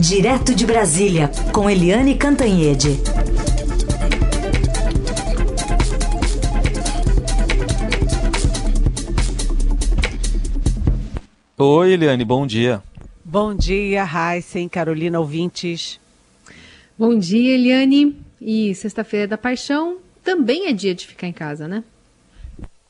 Direto de Brasília, com Eliane Cantanhede. Oi, Eliane, bom dia. Bom dia, Heisen, Carolina ouvintes. Bom dia, Eliane. E sexta-feira da paixão também é dia de ficar em casa, né?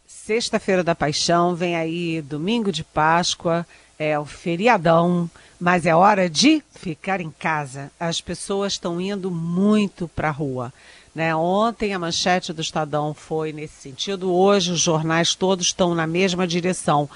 Sexta-feira da paixão, vem aí domingo de Páscoa, é o feriadão, mas é hora de ficar em casa. As pessoas estão indo muito para a rua. Né? Ontem a manchete do Estadão foi nesse sentido, hoje os jornais todos estão na mesma direção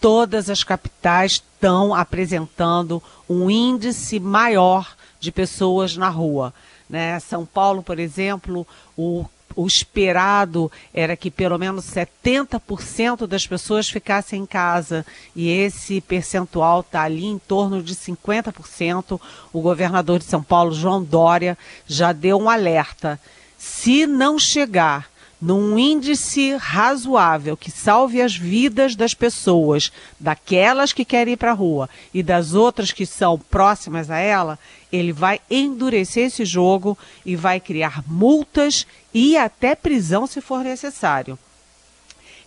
todas as capitais estão apresentando um índice maior de pessoas na rua. Né? São Paulo, por exemplo, o, o esperado era que pelo menos 70% das pessoas ficassem em casa e esse percentual está ali em torno de 50%. O governador de São Paulo, João Dória, já deu um alerta. Se não chegar num índice razoável que salve as vidas das pessoas, daquelas que querem ir para a rua e das outras que são próximas a ela, ele vai endurecer esse jogo e vai criar multas e até prisão se for necessário.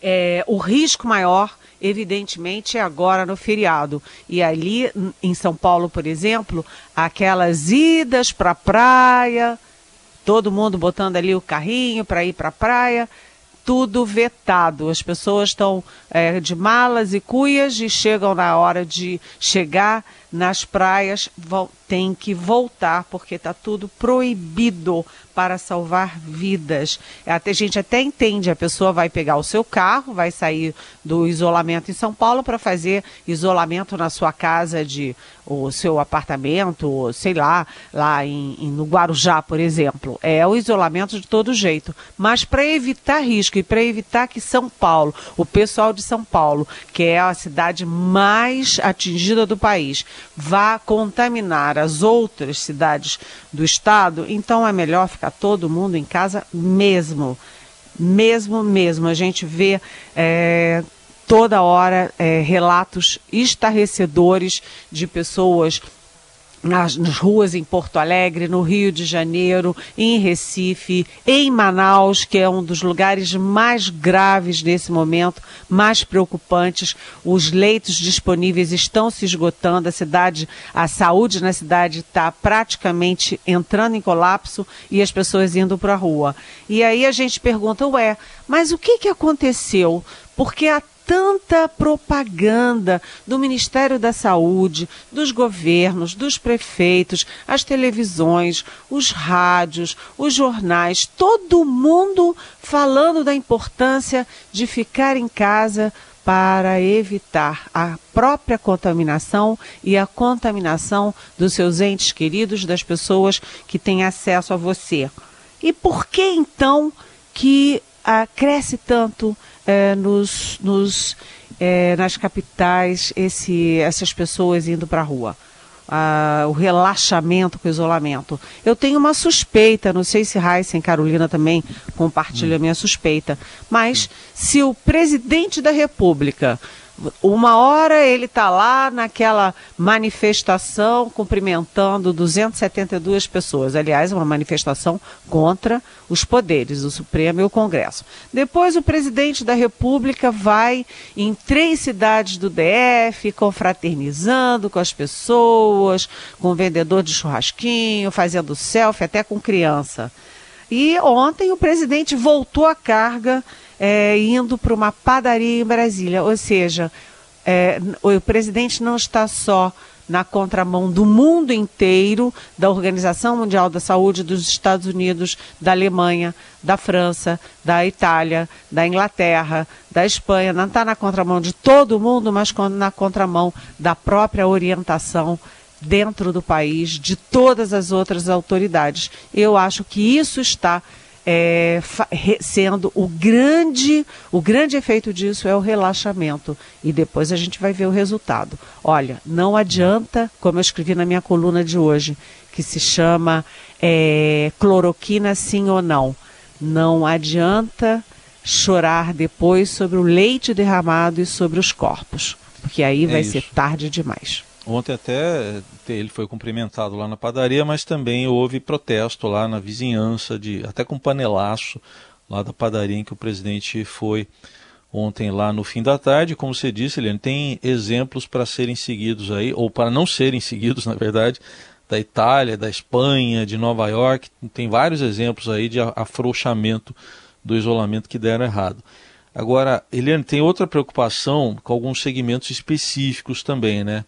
É, o risco maior, evidentemente, é agora no feriado. E ali em São Paulo, por exemplo, aquelas idas para a praia, todo mundo botando ali o carrinho para ir para a praia, tudo vetado. As pessoas estão é, de malas e cuias e chegam na hora de chegar nas praias, tem que voltar, porque está tudo proibido para salvar vidas. Até, a gente até entende, a pessoa vai pegar o seu carro, vai sair do isolamento em São Paulo para fazer isolamento na sua casa de o seu apartamento, sei lá, lá em, em, no Guarujá, por exemplo. É o isolamento de todo jeito. Mas para evitar risco e para evitar que São Paulo, o pessoal de São Paulo, que é a cidade mais atingida do país, vá contaminar as outras cidades do estado, então é melhor ficar todo mundo em casa mesmo. Mesmo, mesmo. A gente vê é, toda hora é, relatos estarrecedores de pessoas nas, nas, ruas em Porto Alegre, no Rio de Janeiro, em Recife, em Manaus, que é um dos lugares mais graves nesse momento, mais preocupantes. Os leitos disponíveis estão se esgotando, a cidade, a saúde na cidade está praticamente entrando em colapso e as pessoas indo para a rua. E aí a gente pergunta, ué, mas o que, que aconteceu? Porque a tanta propaganda do Ministério da Saúde, dos governos, dos prefeitos, as televisões, os rádios, os jornais, todo mundo falando da importância de ficar em casa para evitar a própria contaminação e a contaminação dos seus entes queridos, das pessoas que têm acesso a você. E por que então que ah, cresce tanto é, nos, nos é, nas capitais esse, essas pessoas indo para a rua. Ah, o relaxamento com o isolamento. Eu tenho uma suspeita, não sei se Heisen Carolina também compartilham a minha suspeita, mas se o presidente da República uma hora ele está lá naquela manifestação cumprimentando 272 pessoas. Aliás, uma manifestação contra os poderes, o Supremo e o Congresso. Depois, o presidente da República vai em três cidades do DF, confraternizando com as pessoas, com o vendedor de churrasquinho, fazendo selfie, até com criança. E ontem o presidente voltou à carga é, indo para uma padaria em Brasília. Ou seja, é, o presidente não está só na contramão do mundo inteiro, da Organização Mundial da Saúde, dos Estados Unidos, da Alemanha, da França, da Itália, da Inglaterra, da Espanha, não está na contramão de todo mundo, mas na contramão da própria orientação dentro do país, de todas as outras autoridades. Eu acho que isso está é, sendo o grande, o grande efeito disso é o relaxamento. E depois a gente vai ver o resultado. Olha, não adianta, como eu escrevi na minha coluna de hoje, que se chama é, cloroquina sim ou não. Não adianta chorar depois sobre o leite derramado e sobre os corpos, porque aí é vai isso. ser tarde demais. Ontem até ele foi cumprimentado lá na padaria, mas também houve protesto lá na vizinhança, de até com panelaço lá da padaria em que o presidente foi ontem lá no fim da tarde. Como você disse, Eliane, tem exemplos para serem seguidos aí, ou para não serem seguidos, na verdade, da Itália, da Espanha, de Nova York. Tem vários exemplos aí de afrouxamento do isolamento que deram errado. Agora, Eliane, tem outra preocupação com alguns segmentos específicos também, né?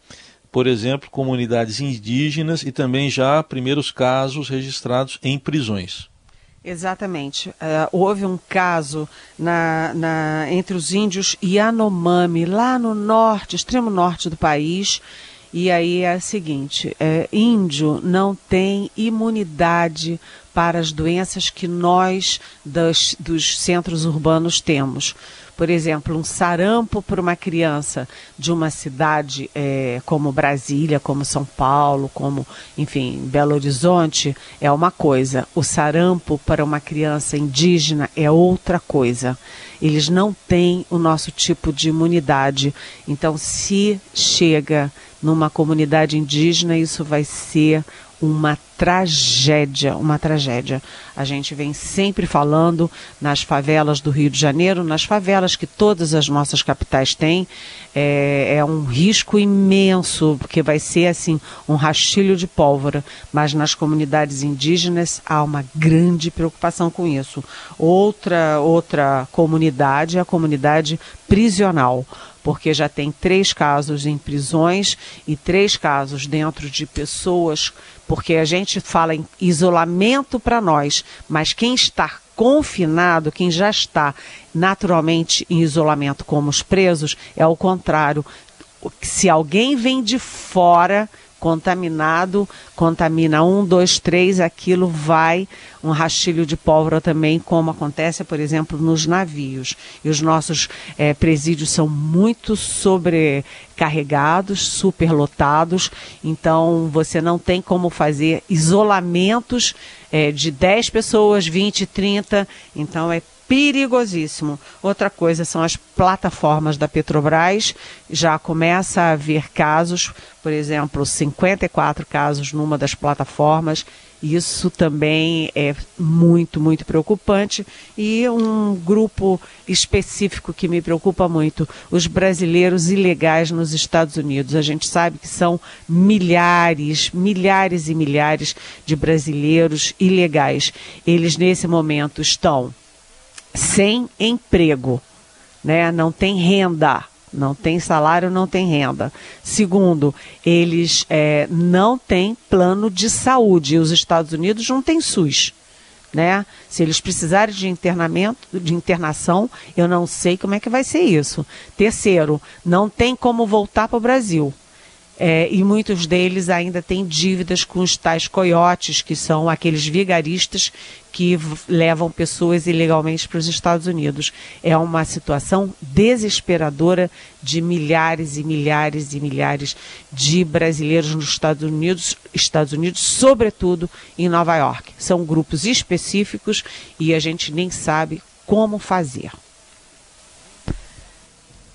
Por exemplo, comunidades indígenas e também já primeiros casos registrados em prisões. Exatamente. Uh, houve um caso na, na, entre os índios Yanomami, lá no norte, extremo norte do país. E aí é o seguinte: é, índio não tem imunidade para as doenças que nós das, dos centros urbanos temos por exemplo, um sarampo para uma criança de uma cidade é, como Brasília, como São Paulo, como, enfim, Belo Horizonte, é uma coisa. O sarampo para uma criança indígena é outra coisa. Eles não têm o nosso tipo de imunidade. Então, se chega numa comunidade indígena, isso vai ser uma tragédia, uma tragédia. A gente vem sempre falando nas favelas do Rio de Janeiro, nas favelas que todas as nossas capitais têm, é, é um risco imenso, porque vai ser assim um rastilho de pólvora. Mas nas comunidades indígenas há uma grande preocupação com isso. Outra outra comunidade é a comunidade prisional porque já tem três casos em prisões e três casos dentro de pessoas, porque a gente fala em isolamento para nós, mas quem está confinado, quem já está naturalmente em isolamento como os presos, é o contrário. Se alguém vem de fora, contaminado, contamina um, dois, três, aquilo vai um rastilho de pólvora também, como acontece, por exemplo, nos navios. E os nossos é, presídios são muito sobrecarregados, superlotados, então você não tem como fazer isolamentos é, de 10 pessoas, 20, 30, então é perigosíssimo. Outra coisa são as plataformas da Petrobras. Já começa a haver casos, por exemplo, 54 casos numa das plataformas. Isso também é muito, muito preocupante. E um grupo específico que me preocupa muito: os brasileiros ilegais nos Estados Unidos. A gente sabe que são milhares, milhares e milhares de brasileiros ilegais. Eles, nesse momento, estão sem emprego, né? Não tem renda, não tem salário, não tem renda. Segundo, eles é, não têm plano de saúde. E os Estados Unidos não têm SUS. Né? Se eles precisarem de internamento, de internação, eu não sei como é que vai ser isso. Terceiro, não tem como voltar para o Brasil. É, e muitos deles ainda têm dívidas com os tais coiotes, que são aqueles vigaristas que levam pessoas ilegalmente para os Estados Unidos. É uma situação desesperadora de milhares e milhares e milhares de brasileiros nos Estados Unidos, Estados Unidos, sobretudo em Nova York. São grupos específicos e a gente nem sabe como fazer.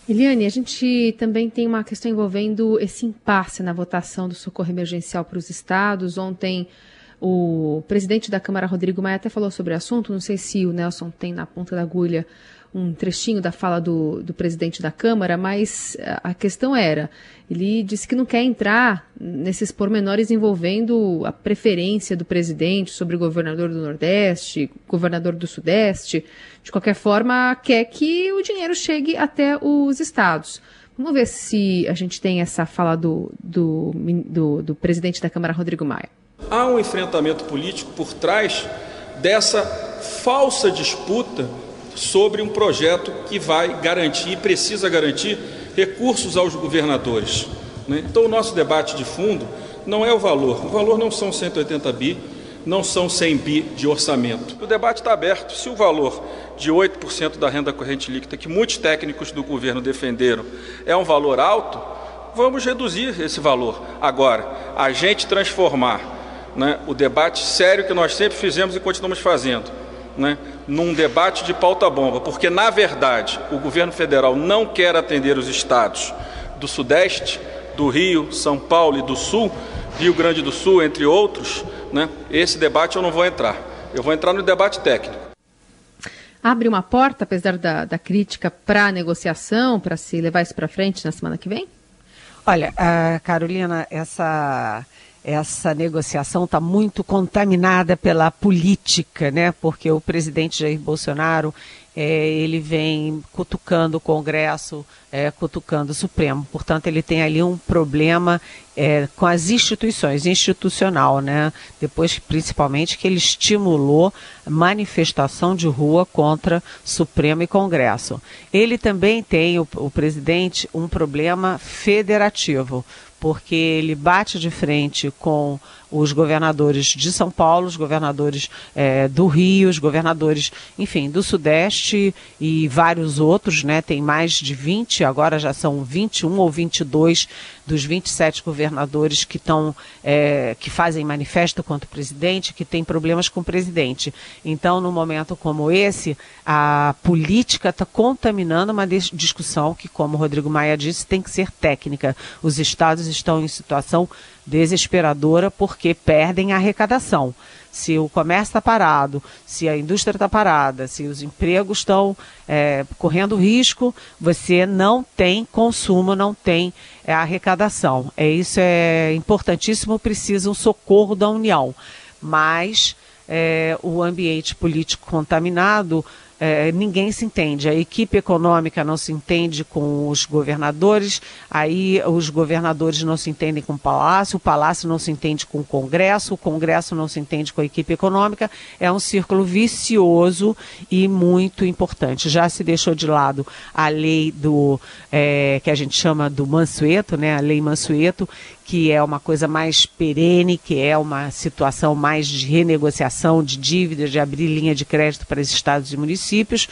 Eliane, a gente também tem uma questão envolvendo esse impasse na votação do socorro emergencial para os estados. Ontem, o presidente da Câmara, Rodrigo Maia, até falou sobre o assunto. Não sei se o Nelson tem na ponta da agulha um trechinho da fala do, do presidente da Câmara, mas a questão era: ele disse que não quer entrar nesses pormenores envolvendo a preferência do presidente sobre o governador do Nordeste, governador do Sudeste. De qualquer forma, quer que o dinheiro chegue até os estados. Vamos ver se a gente tem essa fala do, do, do, do presidente da Câmara, Rodrigo Maia. Há um enfrentamento político por trás dessa falsa disputa sobre um projeto que vai garantir e precisa garantir recursos aos governadores. Né? Então, o nosso debate de fundo não é o valor. O valor não são 180 bi, não são 100 bi de orçamento. O debate está aberto. Se o valor de 8% da renda corrente líquida, que muitos técnicos do governo defenderam, é um valor alto, vamos reduzir esse valor. Agora, a gente transformar né, o debate sério que nós sempre fizemos e continuamos fazendo né, num debate de pauta-bomba, porque, na verdade, o governo federal não quer atender os estados do Sudeste, do Rio, São Paulo e do Sul, Rio Grande do Sul, entre outros, né, esse debate eu não vou entrar. Eu vou entrar no debate técnico. Abre uma porta, apesar da, da crítica, para a negociação, para se levar isso para frente na semana que vem? Olha, uh, Carolina, essa essa negociação está muito contaminada pela política, né? Porque o presidente Jair Bolsonaro é, ele vem cutucando o Congresso, é, cutucando o Supremo. Portanto, ele tem ali um problema é, com as instituições, institucional, né? Depois, principalmente, que ele estimulou manifestação de rua contra Supremo e Congresso. Ele também tem, o, o presidente, um problema federativo porque ele bate de frente com os governadores de São Paulo, os governadores é, do Rio, os governadores, enfim, do Sudeste e vários outros, né? Tem mais de 20, agora já são 21 ou 22 dos 27 governadores que estão, é, que fazem manifesto contra o presidente, que têm problemas com o presidente. Então, num momento como esse, a política está contaminando uma discussão que, como o Rodrigo Maia disse, tem que ser técnica. Os estados estão em situação desesperadora porque perdem a arrecadação. Se o comércio está parado, se a indústria está parada, se os empregos estão é, correndo risco, você não tem consumo, não tem é, arrecadação. É isso é importantíssimo, precisa um socorro da União. Mas é, o ambiente político contaminado é, ninguém se entende. A equipe econômica não se entende com os governadores, aí os governadores não se entendem com o Palácio, o Palácio não se entende com o Congresso, o Congresso não se entende com a equipe econômica. É um círculo vicioso e muito importante. Já se deixou de lado a lei do é, que a gente chama do Mansueto, né? A lei Mansueto, que é uma coisa mais perene, que é uma situação mais de renegociação de dívidas, de abrir linha de crédito para os estados e municípios,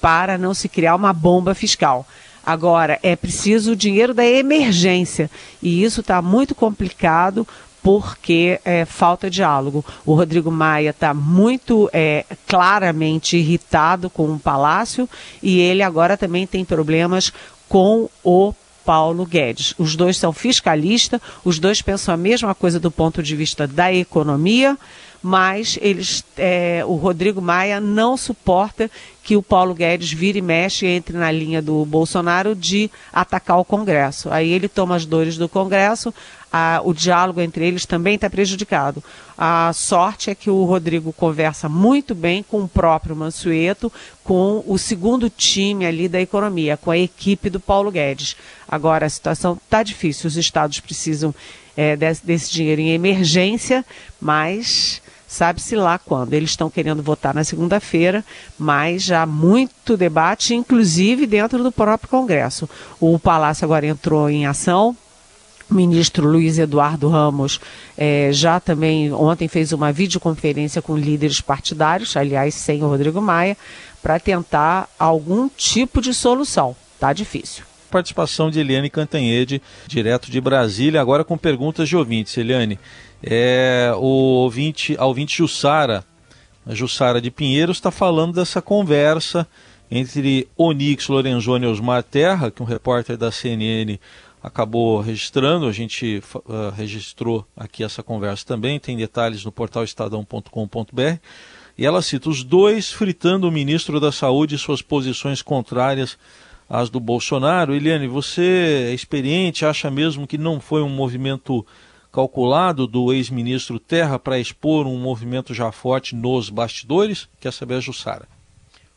para não se criar uma bomba fiscal. Agora, é preciso o dinheiro da emergência, e isso está muito complicado porque é, falta diálogo. O Rodrigo Maia está muito é, claramente irritado com o Palácio e ele agora também tem problemas com o Paulo Guedes. Os dois são fiscalistas, os dois pensam a mesma coisa do ponto de vista da economia, mas eles, é, o Rodrigo Maia não suporta que o Paulo Guedes vire e mexe entre na linha do Bolsonaro de atacar o Congresso. Aí ele toma as dores do Congresso, o diálogo entre eles também está prejudicado. A sorte é que o Rodrigo conversa muito bem com o próprio Mansueto, com o segundo time ali da economia, com a equipe do Paulo Guedes. Agora a situação está difícil, os estados precisam é, desse, desse dinheiro em emergência, mas sabe-se lá quando. Eles estão querendo votar na segunda-feira, mas já há muito debate, inclusive dentro do próprio Congresso. O Palácio agora entrou em ação, o ministro Luiz Eduardo Ramos é, já também ontem fez uma videoconferência com líderes partidários, aliás, sem o Rodrigo Maia, para tentar algum tipo de solução. Tá difícil. Participação de Eliane Cantanhede, direto de Brasília, agora com perguntas de ouvintes. Eliane, é, o ouvinte, a ouvinte Jussara, a Jussara de Pinheiro, está falando dessa conversa entre Onix Lorenzoni e Osmar Terra, que um repórter da CNN acabou registrando, a gente uh, registrou aqui essa conversa também, tem detalhes no portal estadão.com.br. E ela cita os dois fritando o ministro da Saúde e suas posições contrárias às do Bolsonaro. Eliane, você é experiente, acha mesmo que não foi um movimento calculado do ex-ministro Terra para expor um movimento já forte nos bastidores? Quer saber a Jussara?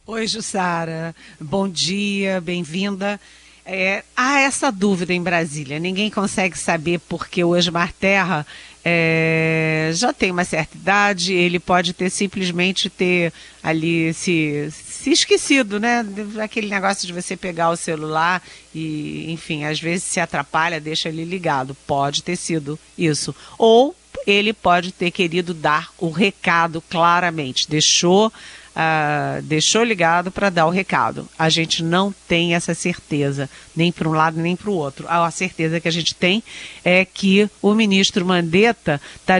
Oi, Jussara. Bom dia, bem-vinda. É, há essa dúvida em Brasília. Ninguém consegue saber porque o Osmar Terra é, já tem uma certa idade, ele pode ter simplesmente ter ali se, se esquecido, né? Aquele negócio de você pegar o celular e, enfim, às vezes se atrapalha, deixa ele ligado. Pode ter sido isso. Ou ele pode ter querido dar o recado claramente. Deixou uh, deixou ligado para dar o recado. A gente não tem essa certeza, nem para um lado nem para o outro. A certeza que a gente tem é que o ministro Mandetta está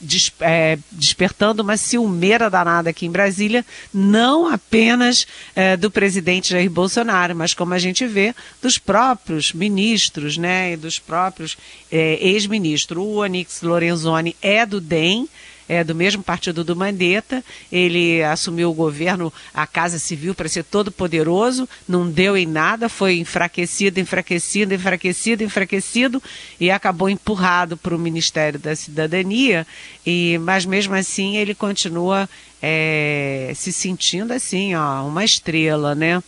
des, é, despertando uma ciumeira danada aqui em Brasília, não apenas é, do presidente Jair Bolsonaro, mas como a gente vê, dos próprios ministros, né, e dos próprios é, ex-ministros. O Onix Lorenzoni é do DEM, é do mesmo partido do Mandetta. Ele assumiu o governo, a Casa Civil, para ser todo poderoso, não deu em nada, foi enfraquecido, enfraquecido, enfraquecido, enfraquecido e acabou empurrado para o Ministério da Cidadania. E, mas mesmo assim ele continua é, se sentindo assim, ó, uma estrela, né?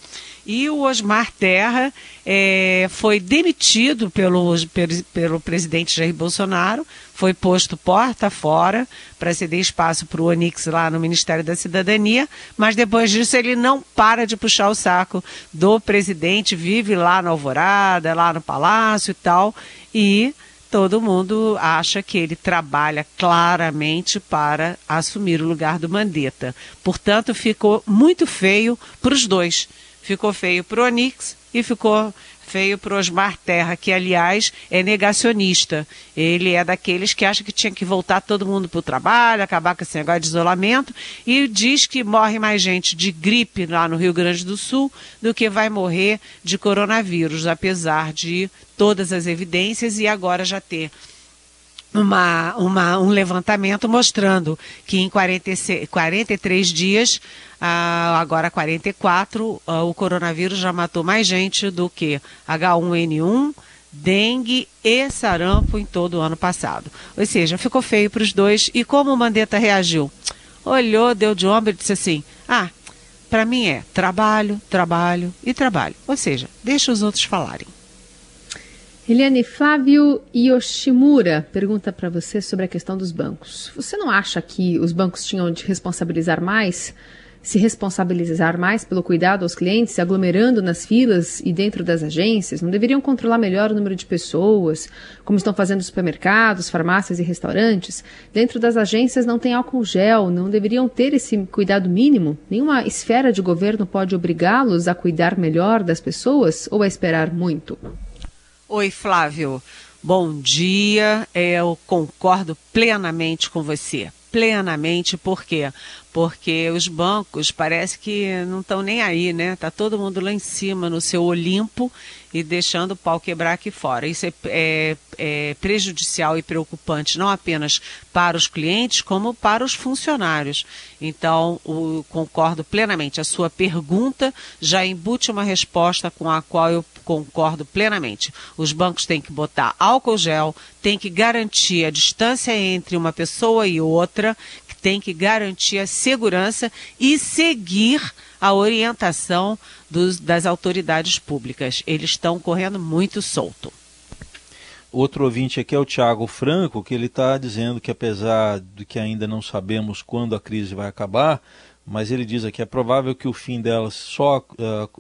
E o Osmar Terra é, foi demitido pelo, pelo, pelo, presidente Jair Bolsonaro, foi posto porta fora para ceder espaço para o Onix lá no Ministério da Cidadania, mas depois disso ele não para de puxar o saco do presidente, vive lá na Alvorada, lá no Palácio e tal, e todo mundo acha que ele trabalha claramente para assumir o lugar do Mandetta. Portanto, ficou muito feio para os dois ficou feio para o Onix e ficou feio para o Osmar Terra, que, aliás, é negacionista. Ele é daqueles que acha que tinha que voltar todo mundo para o trabalho, acabar com esse negócio de isolamento, e diz que morre mais gente de gripe lá no Rio Grande do Sul do que vai morrer de coronavírus, apesar de todas as evidências e agora já ter uma, uma, um levantamento mostrando que em 46, 43 dias, ah, agora 44, ah, o coronavírus já matou mais gente do que H1N1, dengue e sarampo em todo o ano passado. Ou seja, ficou feio para os dois. E como o Mandetta reagiu? Olhou, deu de ombro e disse assim: Ah, para mim é trabalho, trabalho e trabalho. Ou seja, deixa os outros falarem. Eliane Flávio Yoshimura pergunta para você sobre a questão dos bancos. Você não acha que os bancos tinham de responsabilizar mais, se responsabilizar mais pelo cuidado aos clientes, aglomerando nas filas e dentro das agências? Não deveriam controlar melhor o número de pessoas, como estão fazendo supermercados, farmácias e restaurantes? Dentro das agências não tem álcool gel, não deveriam ter esse cuidado mínimo? Nenhuma esfera de governo pode obrigá-los a cuidar melhor das pessoas ou a esperar muito? Oi, Flávio. Bom dia. Eu concordo plenamente com você. Plenamente, por quê? Porque os bancos parece que não estão nem aí, né? Tá todo mundo lá em cima no seu Olimpo e deixando o pau quebrar aqui fora. Isso é, é, é, prejudicial e preocupante não apenas para os clientes, como para os funcionários. Então, o, concordo plenamente. A sua pergunta já embute uma resposta com a qual eu concordo plenamente. Os bancos têm que botar álcool gel, têm que garantir a distância entre uma pessoa e outra, tem que garantir a segurança e seguir a orientação dos, das autoridades públicas. Eles estão correndo muito solto. Outro ouvinte aqui é o Tiago Franco, que ele está dizendo que apesar de que ainda não sabemos quando a crise vai acabar, mas ele diz aqui é provável que o fim dela só uh,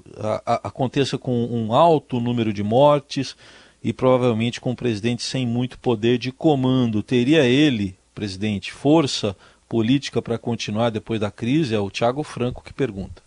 aconteça com um alto número de mortes e provavelmente com um presidente sem muito poder de comando. Teria ele, presidente, força política para continuar depois da crise? É o Tiago Franco que pergunta.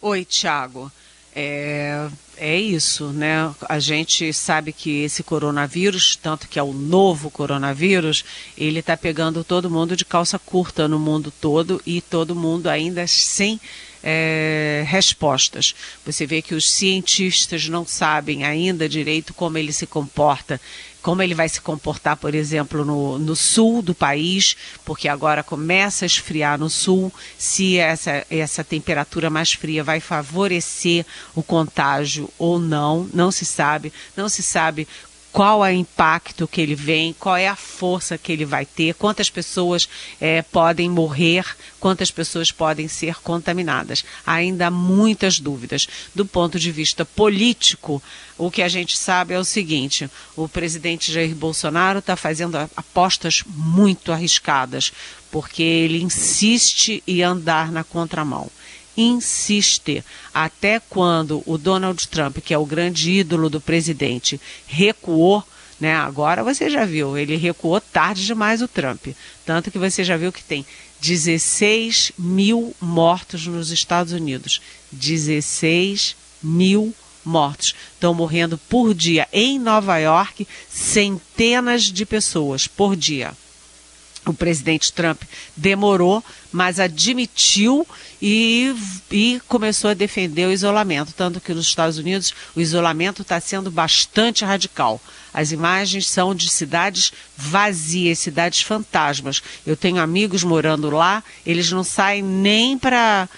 Oi, Tiago. É, é isso, né? A gente sabe que esse coronavírus, tanto que é o novo coronavírus, ele está pegando todo mundo de calça curta no mundo todo e todo mundo ainda sem é, respostas. Você vê que os cientistas não sabem ainda direito como ele se comporta como ele vai se comportar, por exemplo, no, no sul do país, porque agora começa a esfriar no sul, se essa, essa temperatura mais fria vai favorecer o contágio ou não, não se sabe. Não se sabe qual é o impacto que ele vem, qual é a força que ele vai ter, quantas pessoas é, podem morrer, quantas pessoas podem ser contaminadas. Ainda há muitas dúvidas. Do ponto de vista político, o que a gente sabe é o seguinte: o presidente Jair Bolsonaro está fazendo apostas muito arriscadas, porque ele insiste em andar na contramão insiste até quando o Donald Trump, que é o grande ídolo do presidente, recuou, Né? Agora você já viu, ele recuou tarde demais o Trump. Tanto que você já viu que tem 16 mil mortos nos Estados Unidos. 16 mil mortos. Estão morrendo por dia em Nova York centenas de pessoas por dia o presidente Trump demorou, mas admitiu e, e, começou a defender o isolamento. Tanto que nos Estados Unidos o isolamento está sendo bastante radical. As imagens são de cidades vazias, cidades fantasmas. Eu tenho amigos morando lá, eles não saem nem para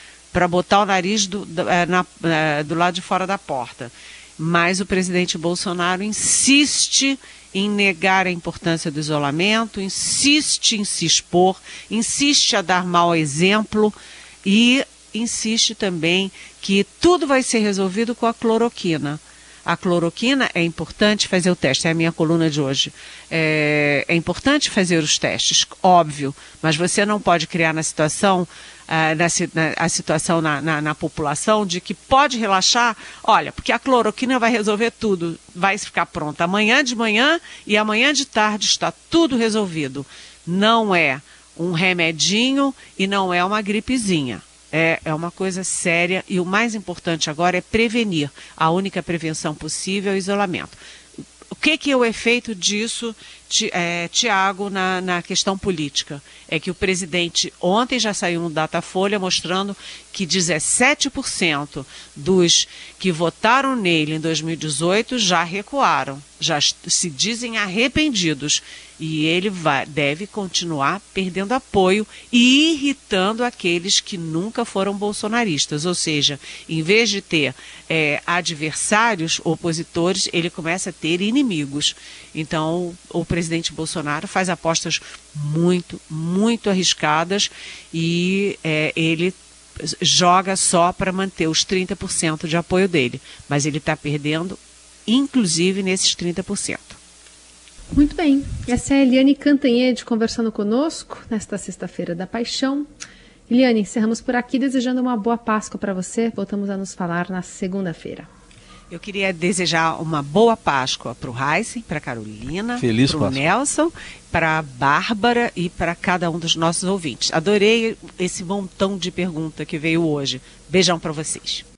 botar o nariz do, do, é, na, é, do lado de fora da porta. Mas o presidente Bolsonaro insiste em negar a importância do isolamento, insiste em se expor, insiste a dar mau exemplo e insiste também que tudo vai ser resolvido com a cloroquina. A cloroquina é importante fazer o teste, é a minha coluna de hoje. É, é importante fazer os testes, óbvio, mas você não pode criar na situação uh, na, a situação na, na, na, população de que pode relaxar, olha, porque a cloroquina vai resolver tudo, vai ficar pronta amanhã de manhã e amanhã de tarde está tudo resolvido. Não é um remedinho e não é uma gripezinha. É, é uma coisa séria e o mais importante agora é prevenir. A única prevenção possível é o isolamento. O que, que é o efeito disso Tiago, na, na questão política. É que o presidente ontem já saiu um Datafolha mostrando que 17% dos que votaram nele em 2018 já recuaram, já se dizem arrependidos. E ele vai, deve continuar perdendo apoio e irritando aqueles que nunca foram bolsonaristas. Ou seja, em vez de ter é, adversários, opositores, ele começa a ter inimigos. Então, o presidente Bolsonaro faz apostas muito, muito arriscadas e é, ele joga só para manter os 30% de apoio dele. Mas ele está perdendo, inclusive, nesses 30%. Muito bem. Essa é a Eliane Cantanhede conversando conosco nesta sexta-feira da paixão. Eliane, encerramos por aqui desejando uma boa Páscoa para você. Voltamos a nos falar na segunda-feira. Eu queria desejar uma boa Páscoa para o Heisen, para a Carolina, para o Nelson, para a Bárbara e para cada um dos nossos ouvintes. Adorei esse montão de pergunta que veio hoje. Beijão para vocês.